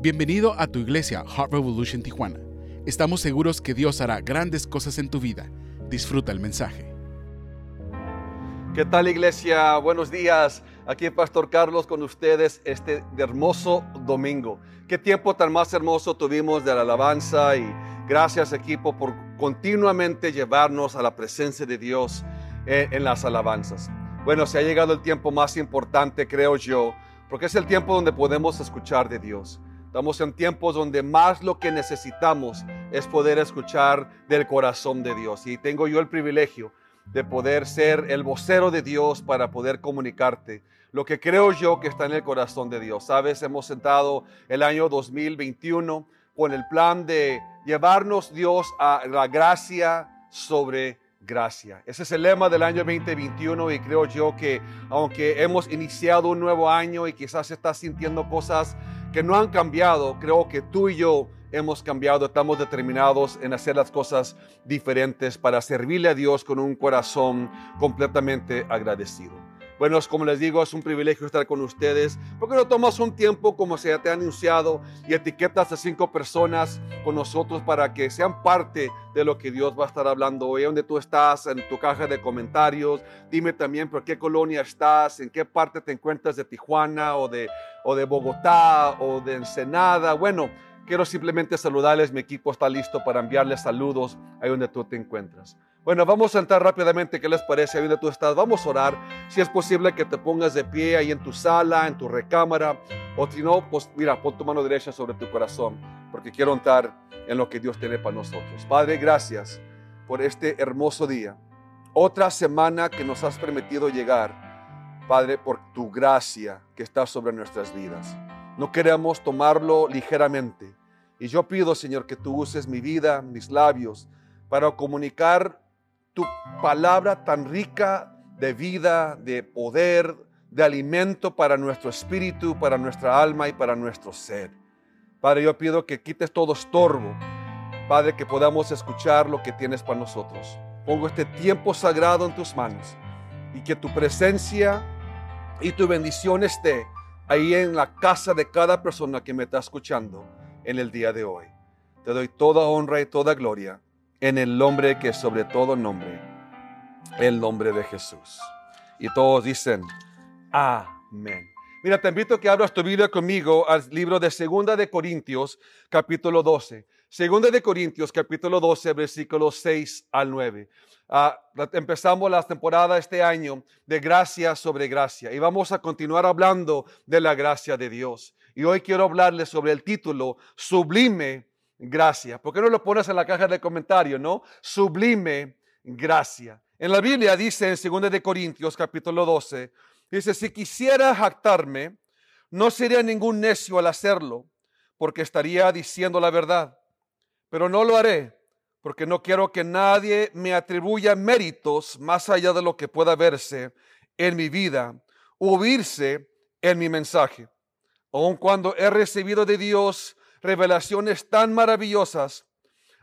Bienvenido a tu iglesia Heart Revolution Tijuana. Estamos seguros que Dios hará grandes cosas en tu vida. Disfruta el mensaje. ¿Qué tal iglesia? Buenos días. Aquí Pastor Carlos con ustedes este hermoso domingo. Qué tiempo tan más hermoso tuvimos de la alabanza y gracias equipo por continuamente llevarnos a la presencia de Dios en, en las alabanzas. Bueno, se ha llegado el tiempo más importante, creo yo, porque es el tiempo donde podemos escuchar de Dios. Estamos en tiempos donde más lo que necesitamos es poder escuchar del corazón de Dios. Y tengo yo el privilegio de poder ser el vocero de Dios para poder comunicarte lo que creo yo que está en el corazón de Dios. Sabes, hemos sentado el año 2021 con el plan de llevarnos Dios a la gracia sobre gracia. Ese es el lema del año 2021 y creo yo que aunque hemos iniciado un nuevo año y quizás estás sintiendo cosas que no han cambiado, creo que tú y yo hemos cambiado, estamos determinados en hacer las cosas diferentes para servirle a Dios con un corazón completamente agradecido. Bueno, como les digo, es un privilegio estar con ustedes. porque no tomas un tiempo, como se te ha anunciado, y etiquetas a cinco personas con nosotros para que sean parte de lo que Dios va a estar hablando hoy? Donde tú estás, en tu caja de comentarios. Dime también por qué colonia estás, en qué parte te encuentras de Tijuana o de, o de Bogotá o de Ensenada. Bueno, quiero simplemente saludarles. Mi equipo está listo para enviarles saludos ahí donde tú te encuentras. Bueno, vamos a entrar rápidamente. ¿Qué les parece? Ahí donde tú estás, vamos a orar. Si es posible que te pongas de pie ahí en tu sala, en tu recámara. O si no, pues mira, pon tu mano derecha sobre tu corazón. Porque quiero entrar en lo que Dios tiene para nosotros. Padre, gracias por este hermoso día. Otra semana que nos has permitido llegar. Padre, por tu gracia que está sobre nuestras vidas. No queremos tomarlo ligeramente. Y yo pido, Señor, que tú uses mi vida, mis labios, para comunicar tu palabra tan rica de vida, de poder, de alimento para nuestro espíritu, para nuestra alma y para nuestro ser. Padre, yo pido que quites todo estorbo. Padre, que podamos escuchar lo que tienes para nosotros. Pongo este tiempo sagrado en tus manos y que tu presencia y tu bendición esté ahí en la casa de cada persona que me está escuchando en el día de hoy. Te doy toda honra y toda gloria en el nombre que sobre todo nombre, el nombre de Jesús. Y todos dicen, amén. Mira, te invito a que abras tu Biblia conmigo al libro de Segunda de Corintios, capítulo 12. Segunda de Corintios, capítulo 12, versículos 6 al 9. Ah, empezamos la temporada este año de gracia sobre gracia y vamos a continuar hablando de la gracia de Dios. Y hoy quiero hablarles sobre el título Sublime gracia. ¿Por qué no lo pones en la caja de comentarios, no? Sublime gracia. En la Biblia dice en 2 de Corintios capítulo 12, dice, si quisiera jactarme, no sería ningún necio al hacerlo, porque estaría diciendo la verdad. Pero no lo haré, porque no quiero que nadie me atribuya méritos más allá de lo que pueda verse en mi vida o en mi mensaje. Aun cuando he recibido de Dios revelaciones tan maravillosas.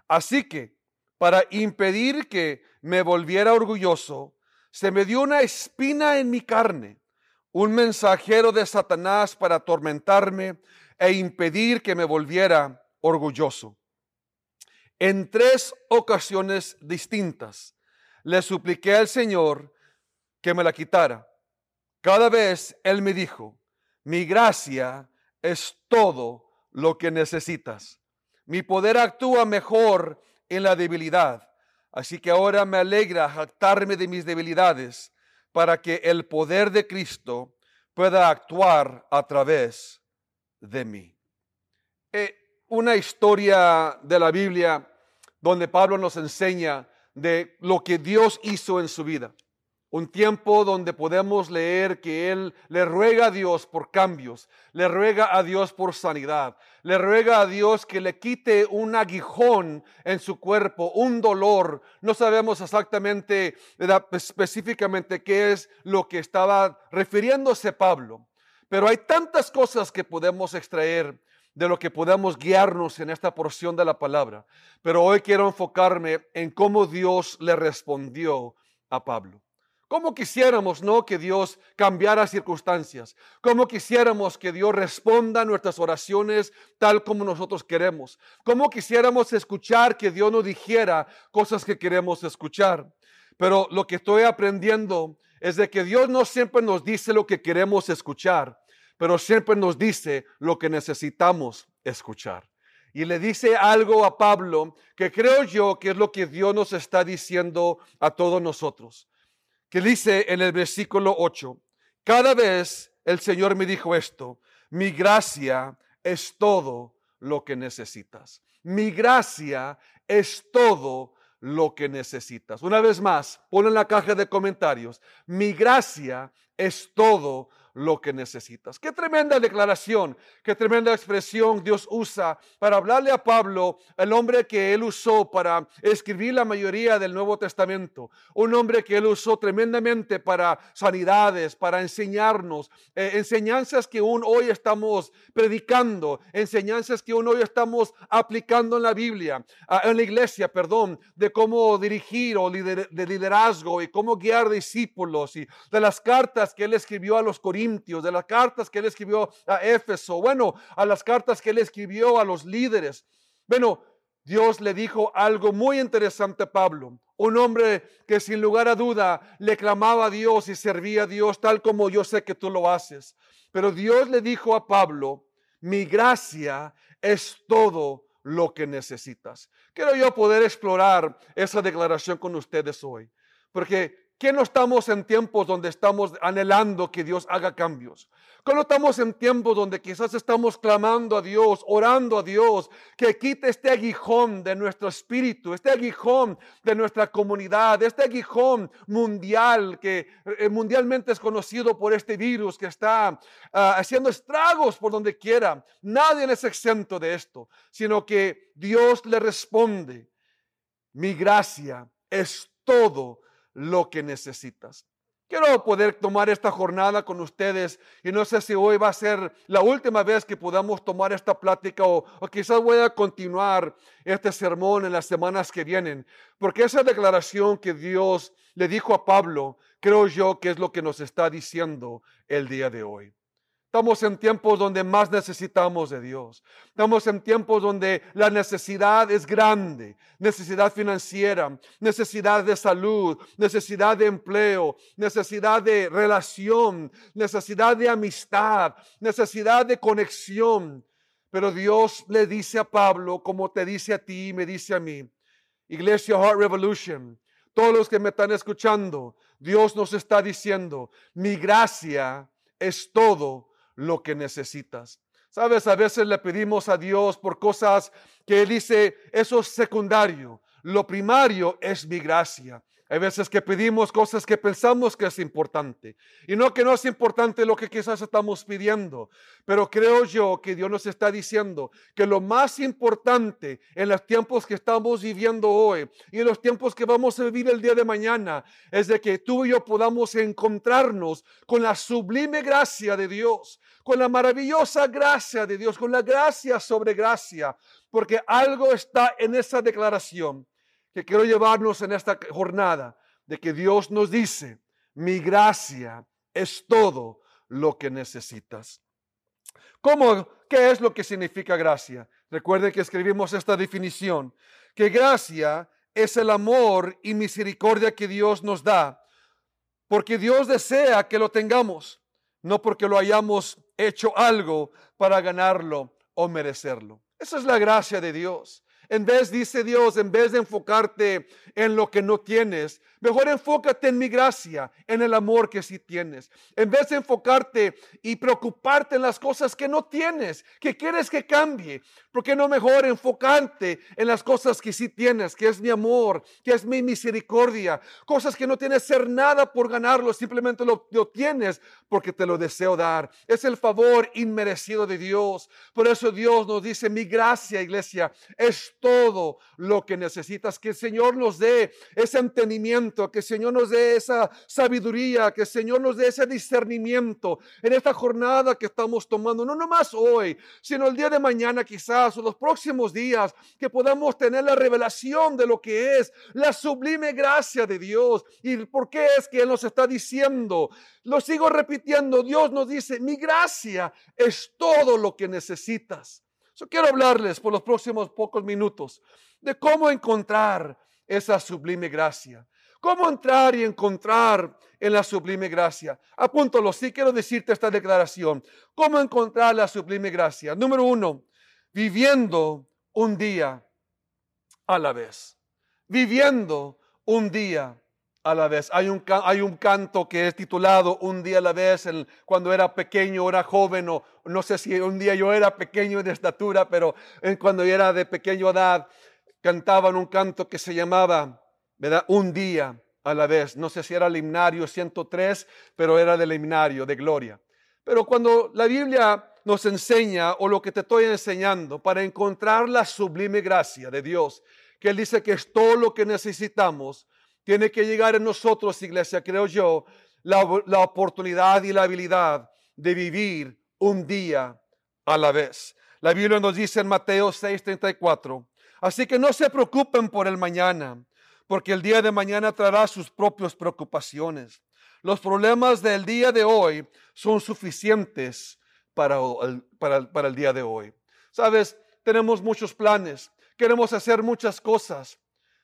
Así que, para impedir que me volviera orgulloso, se me dio una espina en mi carne, un mensajero de Satanás para atormentarme e impedir que me volviera orgulloso. En tres ocasiones distintas le supliqué al Señor que me la quitara. Cada vez Él me dijo, mi gracia es todo lo que necesitas. Mi poder actúa mejor en la debilidad. Así que ahora me alegra jactarme de mis debilidades para que el poder de Cristo pueda actuar a través de mí. Eh, una historia de la Biblia donde Pablo nos enseña de lo que Dios hizo en su vida. Un tiempo donde podemos leer que Él le ruega a Dios por cambios, le ruega a Dios por sanidad, le ruega a Dios que le quite un aguijón en su cuerpo, un dolor. No sabemos exactamente, específicamente qué es lo que estaba refiriéndose Pablo, pero hay tantas cosas que podemos extraer de lo que podemos guiarnos en esta porción de la palabra. Pero hoy quiero enfocarme en cómo Dios le respondió a Pablo. ¿Cómo quisiéramos, no, que Dios cambiara circunstancias? ¿Cómo quisiéramos que Dios responda a nuestras oraciones tal como nosotros queremos? ¿Cómo quisiéramos escuchar que Dios nos dijera cosas que queremos escuchar? Pero lo que estoy aprendiendo es de que Dios no siempre nos dice lo que queremos escuchar, pero siempre nos dice lo que necesitamos escuchar. Y le dice algo a Pablo que creo yo que es lo que Dios nos está diciendo a todos nosotros que dice en el versículo 8, cada vez el Señor me dijo esto, mi gracia es todo lo que necesitas. Mi gracia es todo lo que necesitas. Una vez más, pon en la caja de comentarios, mi gracia es todo lo que necesitas. Qué tremenda declaración, qué tremenda expresión Dios usa para hablarle a Pablo, el hombre que él usó para escribir la mayoría del Nuevo Testamento, un hombre que él usó tremendamente para sanidades, para enseñarnos, eh, enseñanzas que aún hoy estamos predicando, enseñanzas que aún hoy estamos aplicando en la Biblia, en la iglesia, perdón, de cómo dirigir o de liderazgo y cómo guiar discípulos y de las cartas que él escribió a los Corintios de las cartas que él escribió a Éfeso, bueno, a las cartas que él escribió a los líderes. Bueno, Dios le dijo algo muy interesante a Pablo, un hombre que sin lugar a duda le clamaba a Dios y servía a Dios tal como yo sé que tú lo haces. Pero Dios le dijo a Pablo, mi gracia es todo lo que necesitas. Quiero yo poder explorar esa declaración con ustedes hoy, porque ¿Qué no estamos en tiempos donde estamos anhelando que Dios haga cambios? ¿Qué no estamos en tiempos donde quizás estamos clamando a Dios, orando a Dios, que quite este aguijón de nuestro espíritu, este aguijón de nuestra comunidad, este aguijón mundial que eh, mundialmente es conocido por este virus que está ah, haciendo estragos por donde quiera? Nadie es exento de esto, sino que Dios le responde, mi gracia es todo lo que necesitas. Quiero poder tomar esta jornada con ustedes y no sé si hoy va a ser la última vez que podamos tomar esta plática o, quizás voy a continuar este sermón en las semanas que vienen, porque esa declaración que Dios le dijo a Pablo, creo yo que es lo que nos está diciendo el día de hoy. Estamos en tiempos donde más necesitamos de Dios. Estamos en tiempos donde la necesidad es grande. Necesidad financiera, necesidad de salud, necesidad de empleo, necesidad de relación, necesidad de amistad, necesidad de conexión. Pero Dios le dice a Pablo, como te dice a ti y me dice a mí, Iglesia Heart Revolution, todos los que me están escuchando, Dios nos está diciendo, mi gracia es todo lo que necesitas. Sabes, a veces le pedimos a Dios por cosas que dice, eso es secundario. Lo primario es mi gracia. Hay veces que pedimos cosas que pensamos que es importante. Y no que no es importante lo que quizás estamos pidiendo. Pero creo yo que Dios nos está diciendo que lo más importante en los tiempos que estamos viviendo hoy y en los tiempos que vamos a vivir el día de mañana es de que tú y yo podamos encontrarnos con la sublime gracia de Dios, con la maravillosa gracia de Dios, con la gracia sobre gracia. Porque algo está en esa declaración que quiero llevarnos en esta jornada, de que Dios nos dice, mi gracia es todo lo que necesitas. ¿Cómo? ¿Qué es lo que significa gracia? Recuerden que escribimos esta definición, que gracia es el amor y misericordia que Dios nos da, porque Dios desea que lo tengamos, no porque lo hayamos hecho algo para ganarlo o merecerlo. Esa es la gracia de Dios. En vez, dice Dios, en vez de enfocarte en lo que no tienes, mejor enfócate en mi gracia, en el amor que sí tienes. En vez de enfocarte y preocuparte en las cosas que no tienes, que quieres que cambie, ¿por qué no mejor enfocarte en las cosas que sí tienes, que es mi amor, que es mi misericordia, cosas que no tienes ser nada por ganarlo, simplemente lo, lo tienes porque te lo deseo dar. Es el favor inmerecido de Dios. Por eso Dios nos dice, mi gracia, iglesia, es todo lo que necesitas. Que el Señor nos dé ese entendimiento, que el Señor nos dé esa sabiduría, que el Señor nos dé ese discernimiento en esta jornada que estamos tomando, no nomás hoy, sino el día de mañana quizás o los próximos días, que podamos tener la revelación de lo que es la sublime gracia de Dios y por qué es que Él nos está diciendo. Lo sigo repitiendo, Dios nos dice, mi gracia es todo lo que necesitas. Quiero hablarles por los próximos pocos minutos de cómo encontrar esa sublime gracia. ¿Cómo entrar y encontrar en la sublime gracia? Apúntalo, sí quiero decirte esta declaración. ¿Cómo encontrar la sublime gracia? Número uno, viviendo un día a la vez. Viviendo un día a la vez. Hay un, hay un canto que es titulado Un día a la vez, cuando era pequeño, era joven, o no sé si un día yo era pequeño de estatura, pero cuando era de pequeña edad, cantaban un canto que se llamaba ¿verdad? Un día a la vez. No sé si era el himnario 103, pero era del himnario de gloria. Pero cuando la Biblia nos enseña, o lo que te estoy enseñando, para encontrar la sublime gracia de Dios, que Él dice que es todo lo que necesitamos, tiene que llegar en nosotros, iglesia, creo yo, la, la oportunidad y la habilidad de vivir un día a la vez. La Biblia nos dice en Mateo 6:34, así que no se preocupen por el mañana porque el día de mañana traerá sus propias preocupaciones. Los problemas del día de hoy son suficientes para el, para, el día de hoy. Sabes, tenemos muchos planes, queremos hacer muchas cosas,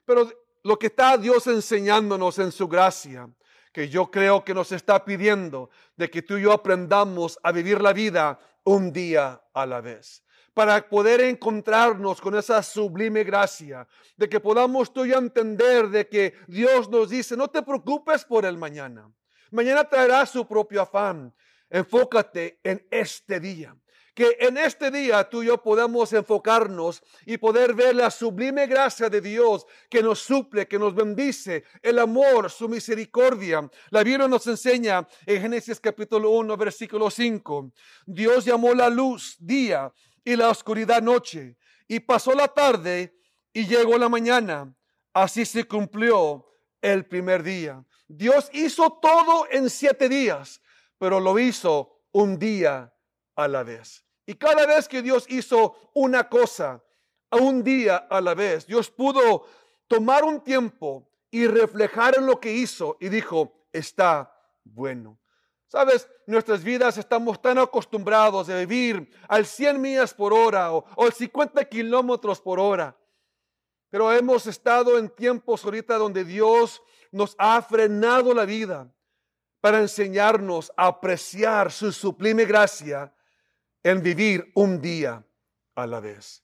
pero lo que está Dios enseñándonos en su gracia, que yo creo que nos está pidiendo de que tú y yo aprendamos a vivir la vida un día a la vez para poder encontrarnos con esa sublime gracia, de que podamos tú y entender de que Dios nos dice, no te preocupes por el mañana. Mañana traerá su propio afán. Enfócate en este día. Que en este día tú y yo podamos enfocarnos y poder ver la sublime gracia de Dios que nos suple, que nos bendice, el amor, su misericordia. La Biblia nos enseña en Génesis capítulo 1, versículo 5. Dios llamó la luz día y la oscuridad noche. Y pasó la tarde y llegó la mañana. Así se cumplió el primer día. Dios hizo todo en siete días, pero lo hizo un día a la vez. Y cada vez que Dios hizo una cosa, a un día a la vez, Dios pudo tomar un tiempo y reflejar en lo que hizo y dijo, está bueno. Sabes, nuestras vidas estamos tan acostumbrados a vivir al 100 millas por hora o, al 50 kilómetros por hora. Pero hemos estado en tiempos ahorita donde Dios nos ha frenado la vida para enseñarnos a apreciar su sublime gracia en vivir un día a la vez.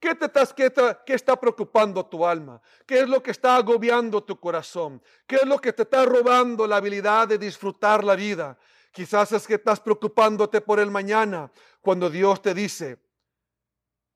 ¿Qué, te estás, qué, ¿Qué está preocupando tu alma? ¿Qué es lo que está agobiando tu corazón? ¿Qué es lo que te está robando la habilidad de disfrutar la vida? Quizás es que estás preocupándote por el mañana, cuando Dios te dice,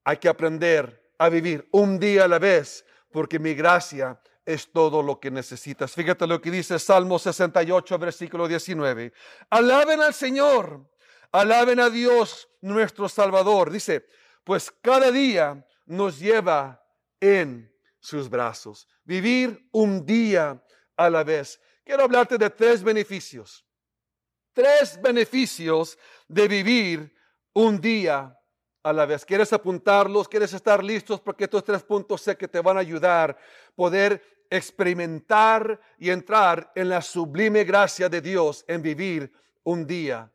hay que aprender a vivir un día a la vez, porque mi gracia es todo lo que necesitas. Fíjate lo que dice Salmo 68, versículo 19. Alaben al Señor, alaben a Dios nuestro Salvador. Dice, pues cada día nos lleva en sus brazos. Vivir un día a la vez. Quiero hablarte de tres beneficios. Tres beneficios de vivir un día a la vez. ¿Quieres apuntarlos? ¿Quieres estar listos? Porque estos tres puntos sé que te van a ayudar a poder experimentar y entrar en la sublime gracia de Dios en vivir un día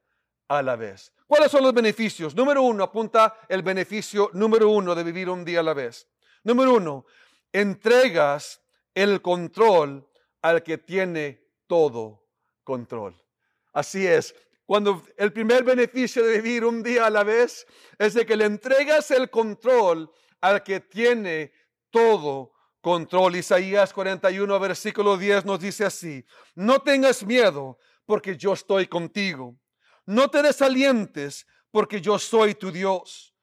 a la vez. ¿Cuáles son los beneficios? Número uno, apunta el beneficio número uno de vivir un día a la vez. Número uno, entregas el control al que tiene todo control. Así es. Cuando el primer beneficio de vivir un día a la vez es de que le entregas el control al que tiene todo control. Isaías 41, versículo 10 nos dice así, no tengas miedo porque yo estoy contigo. No te desalientes, porque yo soy tu Dios.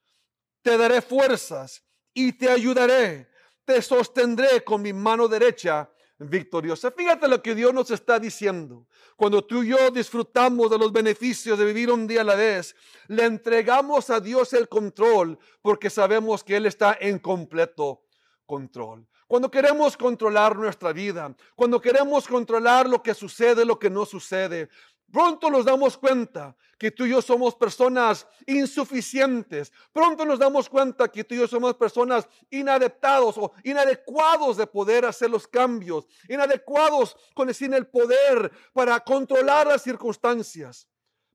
Te daré fuerzas y te ayudaré. Te sostendré con mi mano derecha victoriosa. Fíjate lo que Dios nos está diciendo. Cuando tú y yo disfrutamos de los beneficios de vivir un día a la vez, le entregamos a Dios el control porque sabemos que Él está en completo control. Cuando queremos controlar nuestra vida, cuando queremos controlar lo que sucede, lo que no sucede, Pronto nos damos cuenta que tú y yo somos personas insuficientes. Pronto nos damos cuenta que tú y yo somos personas inadaptados o inadecuados de poder hacer los cambios, inadecuados con el poder para controlar las circunstancias.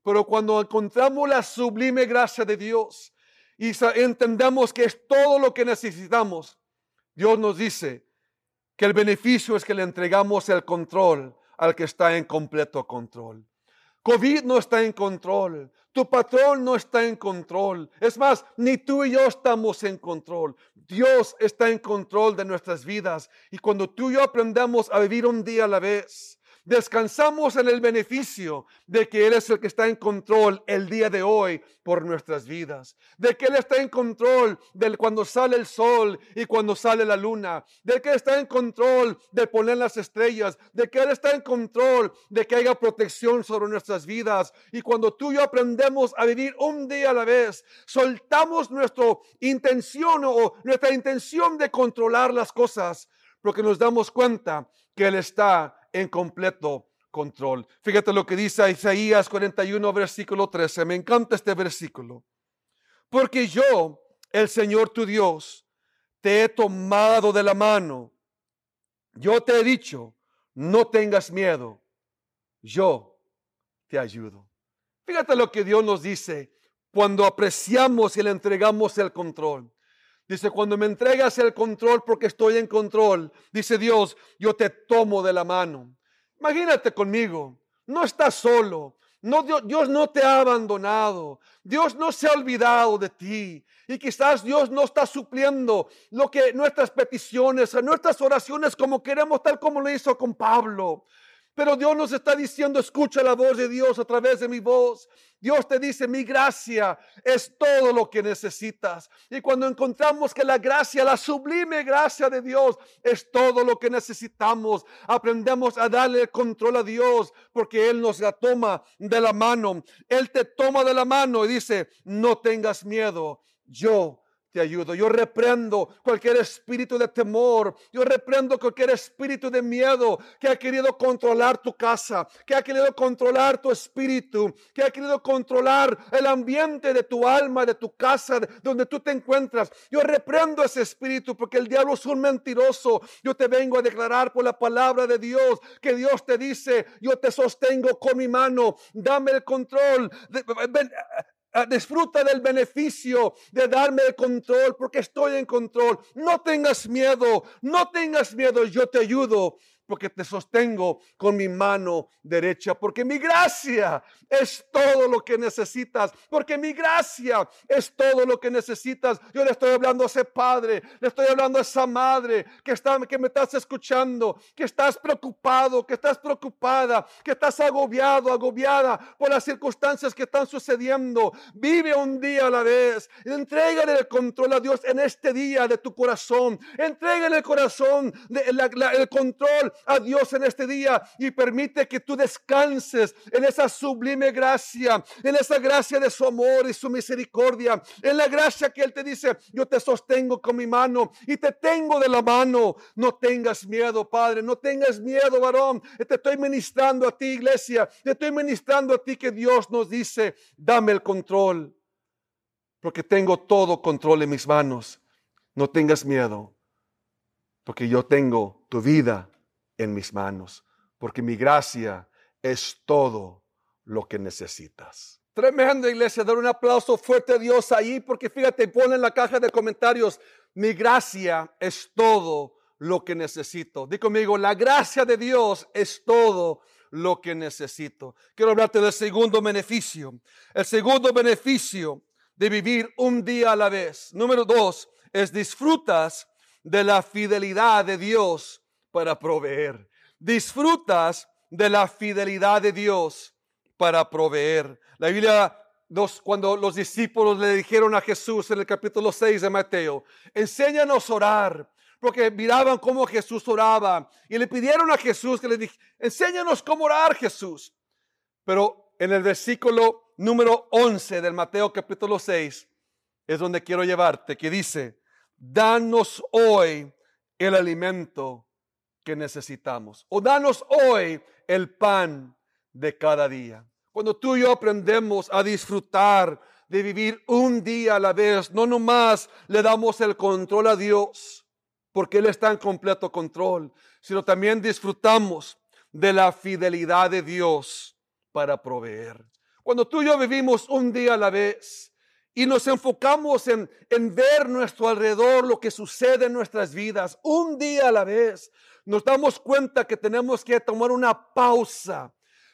Pero cuando encontramos la sublime gracia de Dios y entendemos que es todo lo que necesitamos, Dios nos dice que el beneficio es que le entregamos el control al que está en completo control. COVID no está en control. Tu patrón no está en control. Es más, ni tú y yo estamos en control. Dios está en control de nuestras vidas. Y cuando tú y yo aprendamos a vivir un día a la vez, Descansamos en el beneficio de que Él es el que está en control el día de hoy por nuestras vidas. De que Él está en control de cuando sale el sol y cuando sale la luna. De que Él está en control de poner las estrellas. De que Él está en control de que haya protección sobre nuestras vidas. Y cuando tú y yo aprendemos a vivir un día a la vez, soltamos nuestra intención o nuestra intención de controlar las cosas. Porque nos damos cuenta que Él está en completo control. Fíjate lo que dice Isaías 41, versículo 13. Me encanta este versículo. Porque yo, el Señor tu Dios, te he tomado de la mano. Yo te he dicho, no tengas miedo. Yo te ayudo. Fíjate lo que Dios nos dice cuando apreciamos y le entregamos el control. Dice, cuando me entregas el control porque estoy en control, dice Dios, yo te tomo de la mano. Imagínate conmigo, no estás solo. No, Dios, Dios, no te ha abandonado. Dios no se ha olvidado de ti. Y quizás Dios no está supliendo lo que nuestras peticiones, nuestras oraciones como queremos, tal como lo hizo con Pablo. Pero Dios nos está diciendo, escucha la voz de Dios a través de mi voz. Dios te dice, mi gracia es todo lo que necesitas. Y cuando encontramos que la gracia, la sublime gracia de Dios es todo lo que necesitamos, aprendemos a darle el control a Dios porque Él nos la toma de la mano. Él te toma de la mano y dice, no tengas miedo, yo te ayudo. Yo reprendo cualquier espíritu de temor. Yo reprendo cualquier espíritu de miedo que ha querido controlar tu casa, que ha querido controlar tu espíritu, que ha querido controlar el ambiente de tu alma, de tu casa, donde tú te encuentras. Yo reprendo ese espíritu porque el diablo es un mentiroso. Yo te vengo a declarar por la palabra de Dios que Dios te dice, yo te sostengo con mi mano, dame el control. Disfruta del beneficio de darme el control porque estoy en control. No tengas miedo, no tengas miedo, yo te ayudo porque te sostengo con mi mano derecha, porque mi gracia es todo lo que necesitas, porque mi gracia es todo lo que necesitas. Yo le estoy hablando a ese padre, le estoy hablando a esa madre que, está, que me estás escuchando, que estás preocupado, que estás preocupada, que estás agobiado, agobiada por las circunstancias que están sucediendo. Vive un día a la vez, entrégale el control a Dios en este día de tu corazón, entrégale el corazón, de, el control a Dios en este día y permite que tú descanses en esa sublime gracia, en esa gracia de su amor y su misericordia, en la gracia que Él te dice, yo te sostengo con mi mano y te tengo de la mano. No tengas miedo, Padre, no tengas miedo, varón. Te estoy ministrando a ti, iglesia, te estoy ministrando a ti que Dios nos dice, dame el control, porque tengo todo control en mis manos. No tengas miedo, porque yo tengo tu vida en mis manos, porque mi gracia es todo lo que necesitas. Tremenda iglesia, dar un aplauso fuerte a Dios ahí, porque fíjate, pone en la caja de comentarios, mi gracia es todo lo que necesito. Di conmigo, la gracia de Dios es todo lo que necesito. Quiero hablarte del segundo beneficio. El segundo beneficio de vivir un día a la vez. Número dos, es disfrutas de la fidelidad de Dios para proveer. Disfrutas de la fidelidad de Dios para proveer. La Biblia, cuando los discípulos le dijeron a Jesús en el capítulo 6 de Mateo, enséñanos a orar, porque miraban cómo Jesús oraba y le pidieron a Jesús que le dije, enséñanos cómo orar Jesús. Pero en el versículo número 11 del Mateo capítulo 6 es donde quiero llevarte, que dice, danos hoy el alimento que necesitamos. O danos hoy el pan de cada día. Cuando tú y yo aprendemos a disfrutar de vivir un día a la vez, no nomás le damos el control a Dios, porque Él está en completo control, sino también disfrutamos de la fidelidad de Dios para proveer. Cuando tú y yo vivimos un día a la vez y nos enfocamos en, en ver nuestro alrededor, lo que sucede en nuestras vidas, un día a la vez, nos damos cuenta que tenemos que tomar una pausa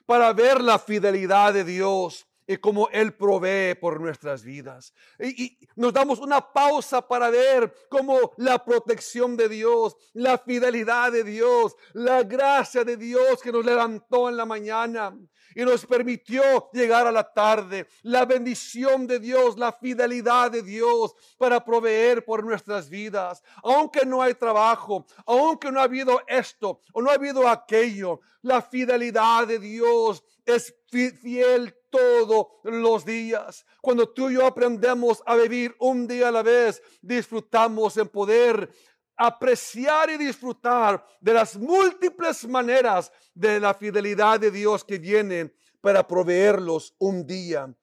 para ver la fidelidad de Dios y cómo Él provee por nuestras vidas. Y, nos damos una pausa para ver cómo la protección de Dios, la fidelidad de Dios, la gracia de Dios que nos levantó en la mañana y nos permitió llegar a la tarde, la bendición de Dios, la fidelidad de Dios para proveer por nuestras vidas. Aunque no hay trabajo, aunque no ha habido esto o no ha habido aquello, la fidelidad de Dios es fiel todos los días. Cuando tú y yo aprendemos a vivir un día a la vez, disfrutamos en poder apreciar y disfrutar de las múltiples maneras de la fidelidad de Dios que viene para proveerlos un día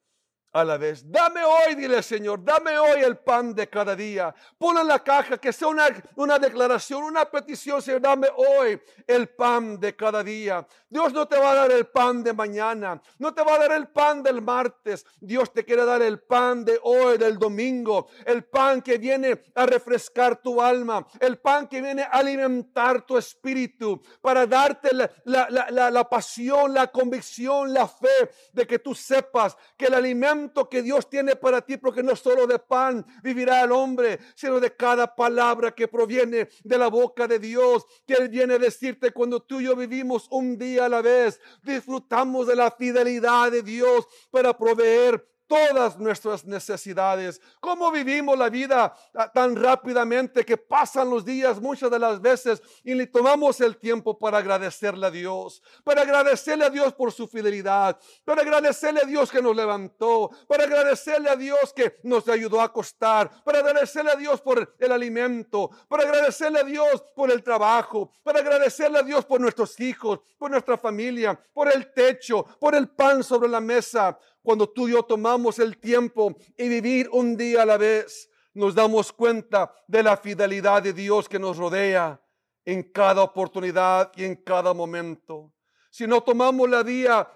a la vez. Dame hoy, dile Señor, dame hoy el pan de cada día. Pon en la caja que sea una, una declaración, una petición, Señor, dame hoy el pan de cada día. Dios no te va a dar el pan de mañana, no te va a dar el pan del martes. Dios te quiere dar el pan de hoy, del domingo, el pan que viene a refrescar tu alma, el pan que viene a alimentar tu espíritu, para darte la, la, la pasión, la convicción, la fe de que tú sepas que el alimento que Dios tiene para ti, porque no solo de pan vivirá el hombre, sino de cada palabra que proviene de la boca de Dios, que Él viene a decirte cuando tú y yo vivimos un día a la vez, disfrutamos de la fidelidad de Dios para proveer todas nuestras necesidades. ¿Cómo vivimos la vida ah, tan rápidamente que pasan los días muchas de las veces y le tomamos el tiempo para agradecerle a Dios, para agradecerle a Dios por su fidelidad, para agradecerle a Dios que nos levantó, para agradecerle a Dios que nos ayudó a acostar, para agradecerle a Dios por el alimento, para agradecerle a Dios por el trabajo, para agradecerle a Dios por nuestros hijos, por nuestra familia, por el techo, por el pan sobre la mesa cuando tú y yo tomamos el tiempo y vivir un día a la vez, nos damos cuenta de la fidelidad de Dios que nos rodea en cada oportunidad y en cada momento. Si no tomamos la,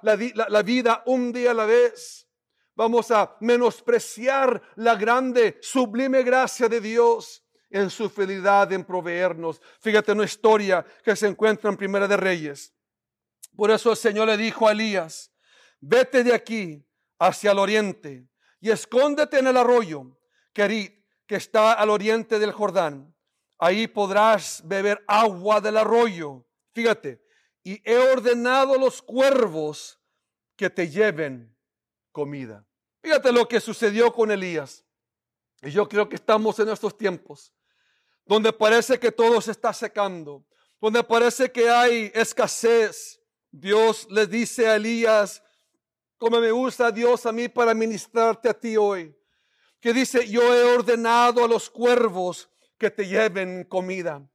la vida un día a la vez, vamos a menospreciar la grande, sublime gracia de Dios en su fidelidad en proveernos. Fíjate una historia que se encuentra en Primera de Reyes. Por eso el Señor le dijo a Elías, vete de aquí hacia el oriente y escóndete en el arroyo Kerit, que está al oriente del Jordán. Ahí podrás beber agua del arroyo. Fíjate, y he ordenado a los cuervos que te lleven comida. Fíjate lo que sucedió con Elías. Y yo creo que estamos en estos tiempos donde parece que todo se está secando, donde parece que hay escasez. Dios le dice a Elías, como me gusta Dios a mí para ministrarte a ti hoy. Que dice, yo he ordenado a los cuervos que te lleven comida.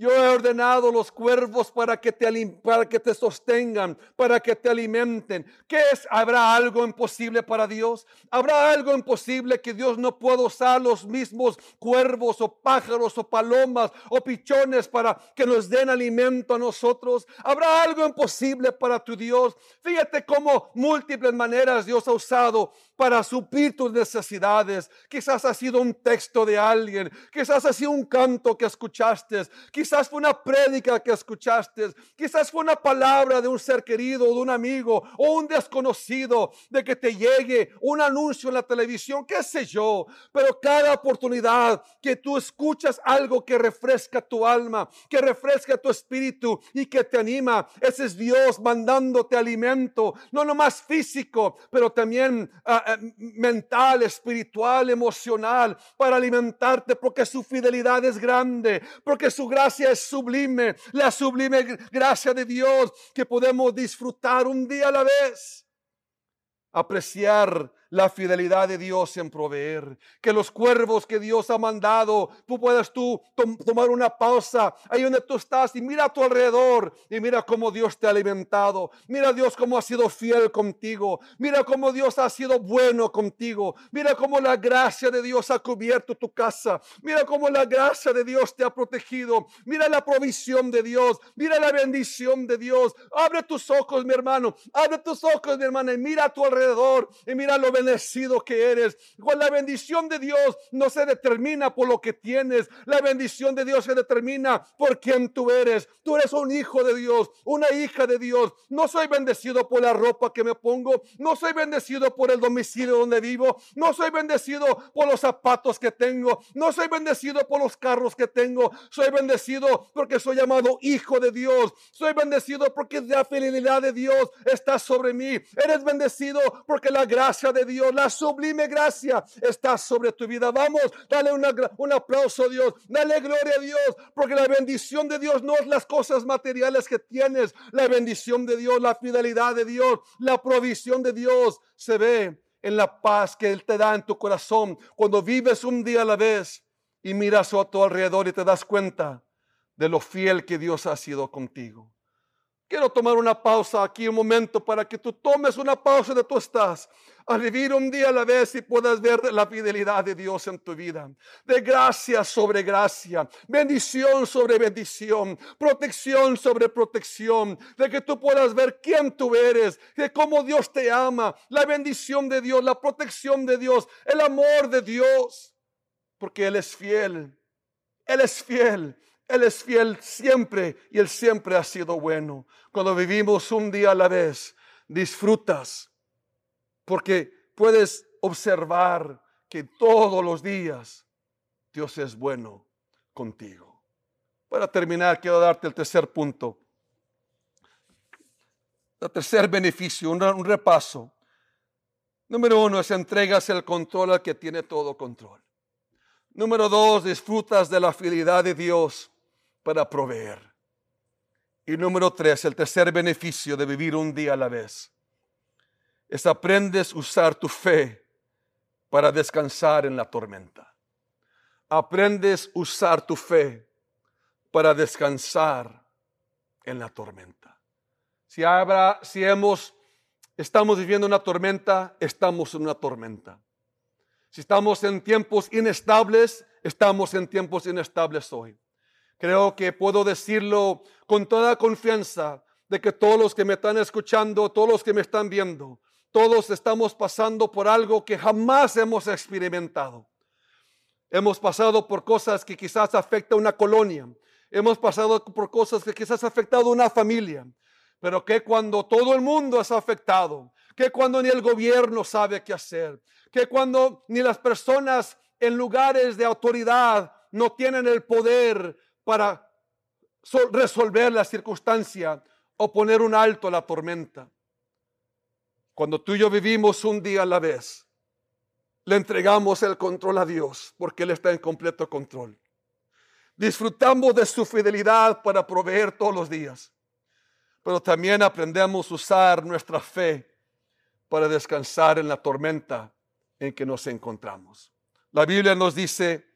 Yo he ordenado los cuervos para que te, para que te sostengan, para que te alimenten. ¿Qué es? ¿Habrá algo imposible para Dios? ¿Habrá algo imposible que Dios no pueda usar los mismos cuervos o pájaros o palomas o pichones para que nos den alimento a nosotros? ¿Habrá algo imposible para tu Dios? Fíjate cómo múltiples maneras Dios ha usado para suplir tus necesidades. Quizás ha sido un texto de alguien, quizás ha sido un canto que escuchaste, quizás fue una prédica que escuchaste, quizás fue una palabra de un ser querido, de un amigo o un desconocido, de que te llegue un anuncio en la televisión, qué sé yo. Pero cada oportunidad que tú escuchas algo que refresca tu alma, que refresca tu espíritu y que te anima, ese es Dios mandándote alimento, no nomás físico, pero también uh, mental, espiritual, emocional, para alimentarte, porque su fidelidad es grande, porque su gracia es sublime, la sublime gracia de Dios que podemos disfrutar un día a la vez. Apreciar la fidelidad de Dios en proveer. Que los cuervos que Dios ha mandado, tú puedas tú tomar una pausa ahí donde tú estás y mira a tu alrededor y mira cómo Dios te ha alimentado. Mira Dios cómo ha sido fiel contigo. Mira cómo Dios ha sido bueno contigo. Mira cómo la gracia de Dios ha cubierto tu casa. Mira cómo la gracia de Dios te ha protegido. Mira la provisión de Dios. Mira la bendición de Dios. Abre tus ojos, mi hermano. Abre tus ojos, mi hermana, y mira a tu alrededor y mira lo bendecido que eres. Con la bendición de Dios no se determina por lo que tienes. La bendición de Dios se determina por quien tú eres. Tú eres un hijo de Dios, una hija de Dios. No soy bendecido por la ropa que me pongo. No soy bendecido por el domicilio donde vivo. No soy bendecido por los zapatos que tengo. No soy bendecido por los carros que tengo. Soy bendecido porque soy llamado hijo de Dios. Soy bendecido porque la fidelidad de Dios está sobre mí. Eres bendecido porque la gracia de Dios, la sublime gracia está sobre tu vida. Vamos, dale un aplauso a Dios. Dale gloria a Dios porque la bendición de Dios no es las cosas materiales que tienes. La bendición de Dios, la fidelidad de Dios, la provisión de Dios se ve en la paz que Él te da en tu corazón cuando vives un día a la vez y miras a tu alrededor y te das cuenta de lo fiel que Dios ha sido contigo. Quiero tomar una pausa aquí un momento para que tú tomes una pausa de tú estás a vivir un día a la vez y puedas ver la fidelidad de Dios en tu vida. De gracia sobre gracia, bendición sobre bendición, protección sobre protección, de que tú puedas ver quién tú eres, de cómo Dios te ama, la bendición de Dios, la protección de Dios, el amor de Dios, porque Él es fiel. Él es fiel. Él es fiel siempre y Él siempre ha sido bueno. Cuando vivimos un día a la vez, disfrutas porque puedes observar que todos los días Dios es bueno contigo. Para terminar, quiero darte el tercer punto. El tercer beneficio, un, repaso. Número uno es entregas el control al que tiene todo control. Número dos, disfrutas de la fidelidad de Dios para proveer. Y número tres, el tercer beneficio de vivir un día a la vez, es aprendes a usar tu fe para descansar en la tormenta. Aprendes a usar tu fe para descansar en la tormenta. Si, habrá, si hemos, estamos viviendo una tormenta, estamos en una tormenta. Si estamos en tiempos inestables, estamos en tiempos inestables hoy. Creo que puedo decirlo con toda confianza de que todos los que me están escuchando, todos los que me están viendo, todos estamos pasando por algo que jamás hemos experimentado. Hemos pasado por cosas que quizás afecta a una colonia. Hemos pasado por cosas que quizás ha afectado a una familia. Pero que cuando todo el mundo es afectado, que cuando ni el gobierno sabe qué hacer, que cuando ni las personas en lugares de autoridad no tienen el poder para resolver la circunstancia o poner un alto a la tormenta. Cuando tú y yo vivimos un día a la vez, le entregamos el control a Dios porque Él está en completo control. Disfrutamos de su fidelidad para proveer todos los días, pero también aprendemos a usar nuestra fe para descansar en la tormenta en que nos encontramos. La Biblia nos dice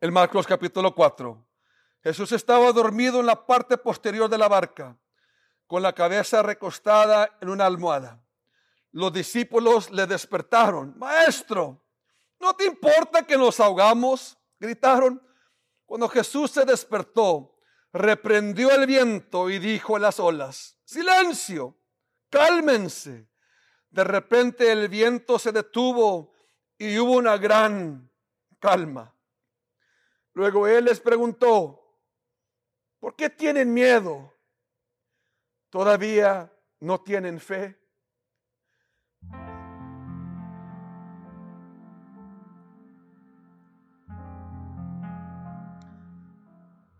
el Marcos capítulo 4. Jesús estaba dormido en la parte posterior de la barca, con la cabeza recostada en una almohada. Los discípulos le despertaron. Maestro, ¿no te importa que nos ahogamos? Gritaron. Cuando Jesús se despertó, reprendió el viento y dijo a las olas, silencio, cálmense. De repente el viento se detuvo y hubo una gran calma. Luego él les preguntó, ¿por qué tienen miedo? ¿Todavía no tienen fe?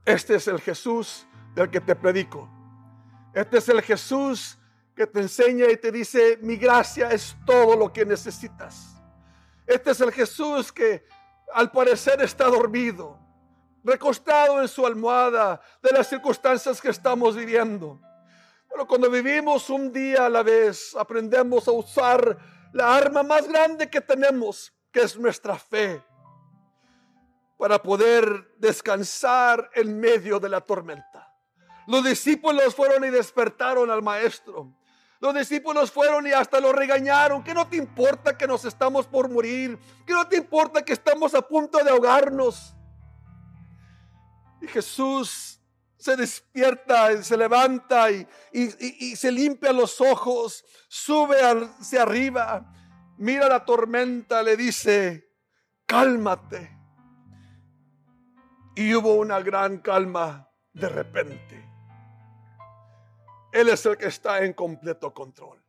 Este es el Jesús del que te predico. Este es el Jesús que te enseña y te dice, mi gracia es todo lo que necesitas. Este es el Jesús que al parecer está dormido recostado en su almohada de las circunstancias que estamos viviendo. Pero cuando vivimos un día a la vez, aprendemos a usar la arma más grande que tenemos, que es nuestra fe, para poder descansar en medio de la tormenta. Los discípulos fueron y despertaron al maestro. Los discípulos fueron y hasta lo regañaron. Que no te importa que nos estamos por morir. Que no te importa que estamos a punto de ahogarnos. Y Jesús se despierta, se levanta y, y, se limpia los ojos, sube hacia arriba, mira la tormenta, le dice, cálmate. Y hubo una gran calma de repente. Él es el que está en completo control.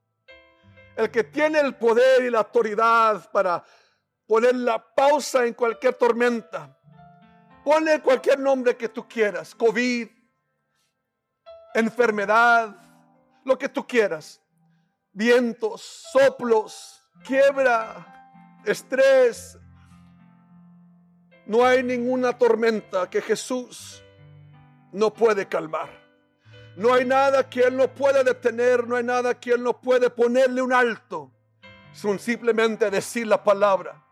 El que tiene el poder y la autoridad para poner la pausa en cualquier tormenta. Pone cualquier nombre que tú quieras. COVID, enfermedad, lo que tú quieras. Vientos, soplos, quiebra, estrés. No hay ninguna tormenta que Jesús no puede calmar. No hay nada que Él no puede detener, no hay nada que Él no puede ponerle un alto. Simplemente decir la palabra.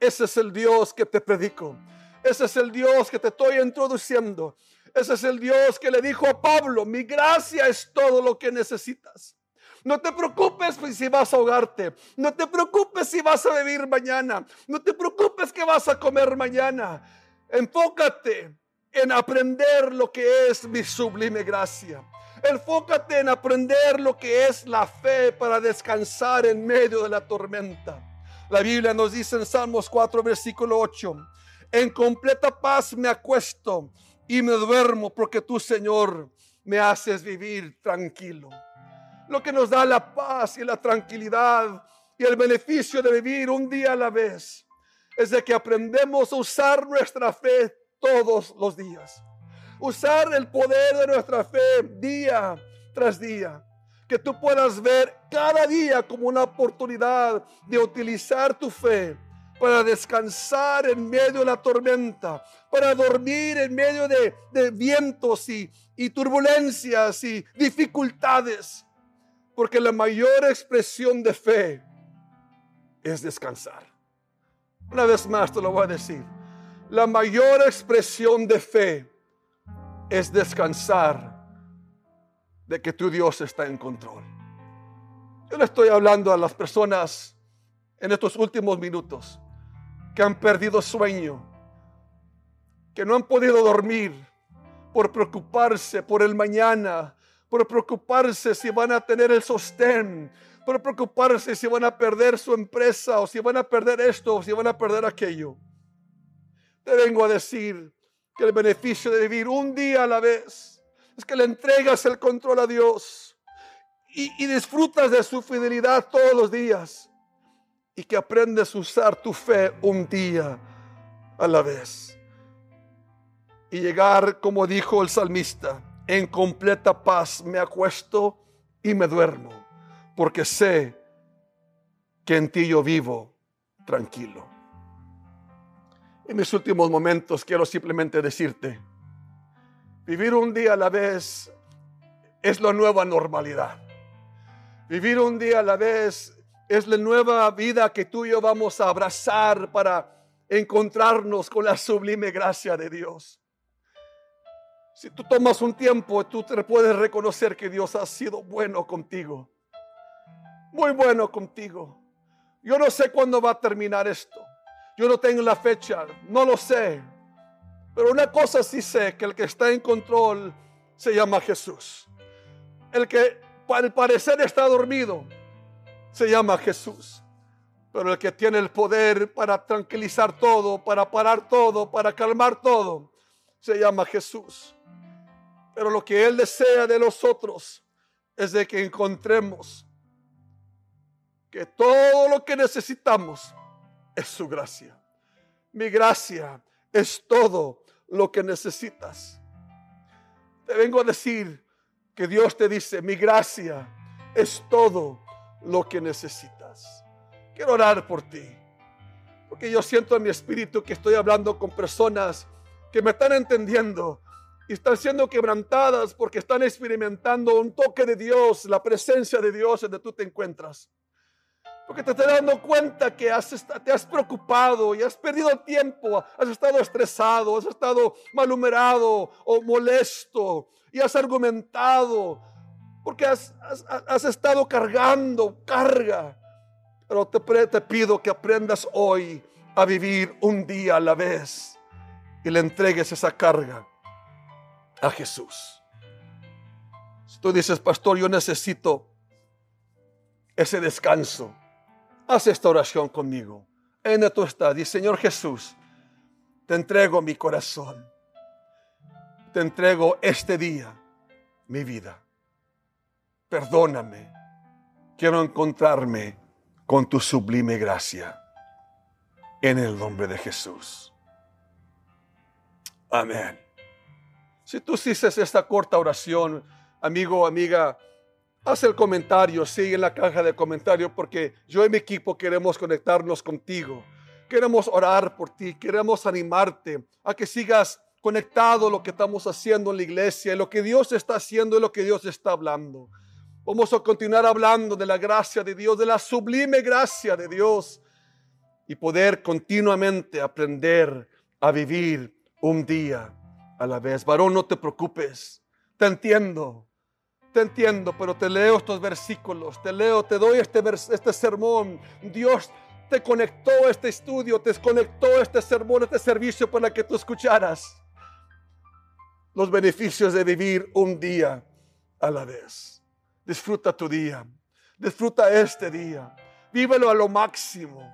Ese es el Dios que te predico. Ese es el Dios que te estoy introduciendo. Ese es el Dios que le dijo a Pablo, mi gracia es todo lo que necesitas. No te preocupes si vas a ahogarte. No te preocupes si vas a vivir mañana. No te preocupes que vas a comer mañana. Enfócate en aprender lo que es mi sublime gracia. Enfócate en aprender lo que es la fe para descansar en medio de la tormenta. La Biblia nos dice en Salmos 4, versículo 8, en completa paz me acuesto y me duermo porque tú, Señor, me haces vivir tranquilo. Lo que nos da la paz y la tranquilidad y el beneficio de vivir un día a la vez es de que aprendemos a usar nuestra fe todos los días. Usar el poder de nuestra fe día tras día. Que tú puedas ver cada día como una oportunidad de utilizar tu fe para descansar en medio de la tormenta, para dormir en medio de, vientos y, y turbulencias y dificultades. Porque la mayor expresión de fe es descansar. Una vez más te lo voy a decir. La mayor expresión de fe es descansar de que tu Dios está en control. Yo le estoy hablando a las personas en estos últimos minutos que han perdido sueño, que no han podido dormir por preocuparse por el mañana, por preocuparse si van a tener el sostén, por preocuparse si van a perder su empresa o si van a perder esto o si van a perder aquello. Te vengo a decir que el beneficio de vivir un día a la vez es que le entregas el control a Dios y, disfrutas de su fidelidad todos los días y que aprendes a usar tu fe un día a la vez. Y llegar, como dijo el salmista, en completa paz me acuesto y me duermo, porque sé que en ti yo vivo tranquilo. En mis últimos momentos quiero simplemente decirte, vivir un día a la vez es la nueva normalidad. Vivir un día a la vez es la nueva vida que tú y yo vamos a abrazar para encontrarnos con la sublime gracia de Dios. Si tú tomas un tiempo, tú te puedes reconocer que Dios ha sido bueno contigo. Muy bueno contigo. Yo no sé cuándo va a terminar esto. Yo no tengo la fecha, no lo sé. Pero una cosa sí sé, que el que está en control se llama Jesús. El que al parecer está dormido se llama Jesús. Pero el que tiene el poder para tranquilizar todo, para parar todo, para calmar todo, se llama Jesús. Pero lo que Él desea de nosotros es de que encontremos que todo lo que necesitamos es su gracia. Mi gracia es todo lo que necesitas. Te vengo a decir que Dios te dice, mi gracia es todo lo que necesitas. Quiero orar por ti, porque yo siento en mi espíritu que estoy hablando con personas que me están entendiendo y están siendo quebrantadas porque están experimentando un toque de Dios, la presencia de Dios donde tú te encuentras. Porque te estás dando cuenta que te has preocupado y has perdido tiempo, has estado estresado, has estado malhumorado o molesto y has argumentado porque has, estado cargando carga. Pero te, pido que aprendas hoy a vivir un día a la vez y le entregues esa carga a Jesús. Si tú dices, pastor, yo necesito ese descanso, haz esta oración conmigo. En tú estás, dice Señor Jesús, te entrego mi corazón, te entrego este día, mi vida perdóname. Quiero encontrarme con tu sublime gracia. En el nombre de Jesús. Amén. Si tú hiciste esta corta oración, amigo, amiga, haz el comentario, sigue en la caja de comentarios, porque yo y mi equipo queremos conectarnos contigo. Queremos orar por ti, queremos animarte a que sigas conectado a lo que estamos haciendo en la iglesia, lo que Dios está haciendo y lo que Dios está hablando. Vamos a continuar hablando de la gracia de Dios, de la sublime gracia de Dios y poder continuamente aprender a vivir un día a la vez. Varón, no te preocupes. Te entiendo. Te entiendo, pero te leo estos versículos, te leo, te doy este, este sermón. Dios te conectó este estudio, te conectó este sermón, este servicio para que tú escucharas los beneficios de vivir un día a la vez. Disfruta tu día. Disfruta este día. Vívelo a lo máximo.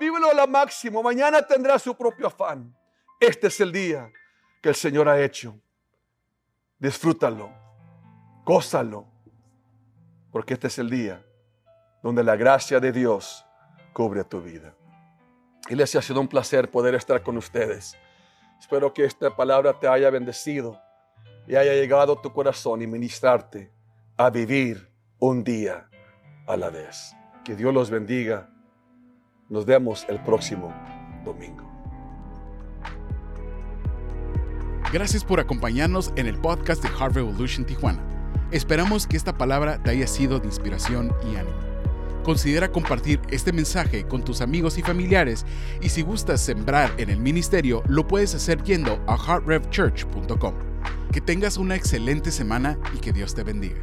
Vívelo a lo máximo. Mañana tendrá su propio afán. Este es el día que el Señor ha hecho. Disfrútalo. Gózalo. Porque este es el día donde la gracia de Dios cubre tu vida. Iglesia, ha sido un placer poder estar con ustedes. Espero que esta palabra te haya bendecido y haya llegado a tu corazón y ministrarte a vivir un día a la vez. Que Dios los bendiga. Nos vemos el próximo domingo. Gracias por acompañarnos en el podcast de Heart Revolution Tijuana. Esperamos que esta palabra te haya sido de inspiración y ánimo. Considera compartir este mensaje con tus amigos y familiares y si gustas sembrar en el ministerio, lo puedes hacer yendo a heartrevchurch.com. Que tengas una excelente semana y que Dios te bendiga.